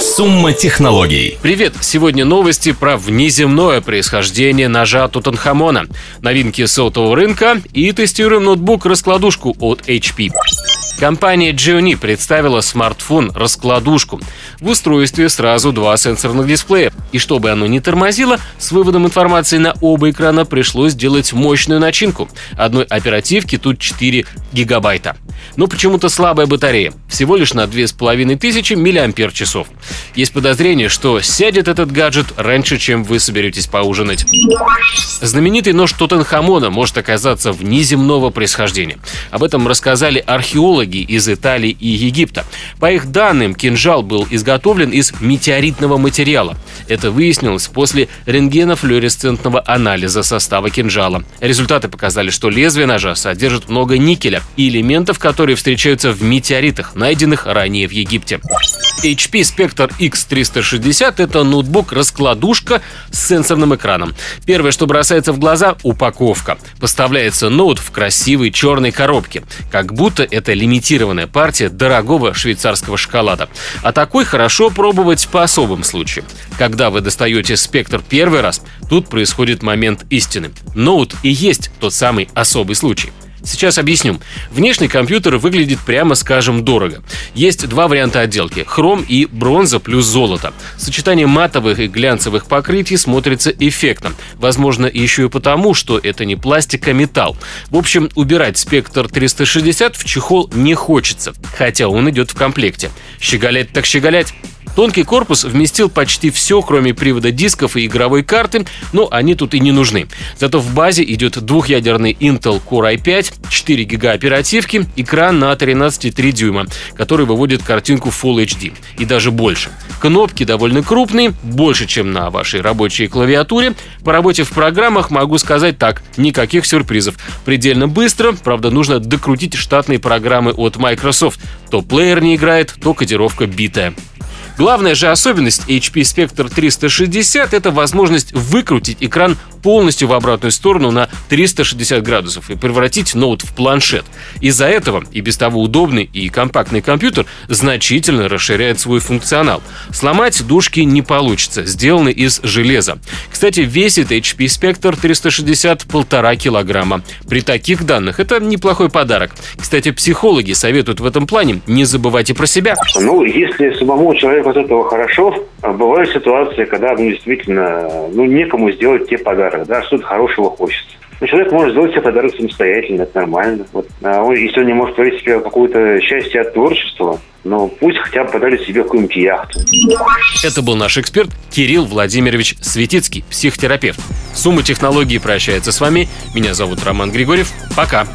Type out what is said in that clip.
Сумма технологий. Привет! Сегодня новости про внеземное происхождение ножа Тутанхамона, новинки сотового рынка и тестируем ноутбук-раскладушку от HP. Компания Gionee представила смартфон-раскладушку. В устройстве сразу два сенсорных дисплея. И чтобы оно не тормозило, с выводом информации на оба экрана пришлось сделать мощную начинку. Одной оперативки тут 4 гигабайта. Но почему-то слабая батарея. Всего лишь на 2500 мАч. Есть подозрение, что сядет этот гаджет раньше, чем вы соберетесь поужинать. Знаменитый нож Тутанхамона может оказаться внеземного происхождения. Об этом рассказали археологи археологи из Италии и Египта. По их данным, кинжал был изготовлен из метеоритного материала. Это выяснилось после рентгенофлюоресцентного анализа состава кинжала. Результаты показали, что лезвие ножа содержит много никеля и элементов, которые встречаются в метеоритах, найденных ранее в Египте. HP Spectre X360 – это ноутбук-раскладушка с сенсорным экраном. Первое, что бросается в глаза – упаковка. Поставляется ноут в красивой черной коробке. Как будто это лимитированная партия дорогого швейцарского шоколада. А такой хорошо пробовать по особым случаям. Когда вы достаете Spectre первый раз, тут происходит момент истины. Ноут и есть тот самый особый случай. Сейчас объясню. Внешний компьютер выглядит, прямо скажем, дорого. Есть два варианта отделки – хром и бронза плюс золото. Сочетание матовых и глянцевых покрытий смотрится эффектно. Возможно, еще и потому, что это не пластик, а металл. В общем, убирать спектр 360 в чехол не хочется, хотя он идет в комплекте. Щеголять так щеголять. Тонкий корпус вместил почти все, кроме привода дисков и игровой карты, но они тут и не нужны. Зато в базе идет двухъядерный Intel Core i5, 4 гига оперативки, экран на 13,3 дюйма, который выводит картинку Full HD и даже больше. Кнопки довольно крупные, больше, чем на вашей рабочей клавиатуре. По работе в программах могу сказать так, никаких сюрпризов. Предельно быстро, правда, нужно докрутить штатные программы от Microsoft. То плеер не играет, то кодировка битая. Главная же особенность HP Spectre 360 — это возможность выкрутить экран полностью в обратную сторону на 360 градусов и превратить ноут в планшет. Из-за этого и без того удобный и компактный компьютер значительно расширяет свой функционал. Сломать дужки не получится, сделаны из железа. Кстати, весит HP Spectre 360 полтора килограмма. При таких данных это неплохой подарок. Кстати, психологи советуют в этом плане не забывайте про себя. Ну, если самому человеку от этого хорошо, а бывают ситуации, когда ну, действительно ну, некому сделать те подарок, да, что-то хорошего хочется. Но человек может сделать себе подарок самостоятельно, это нормально. Вот. А он, если он не может творить себе какое-то счастье от творчества, но пусть хотя бы подарит себе какую-нибудь яхту. Это был наш эксперт Кирилл Владимирович Светицкий, психотерапевт. Сумма технологий прощается с вами. Меня зовут Роман Григорьев. Пока.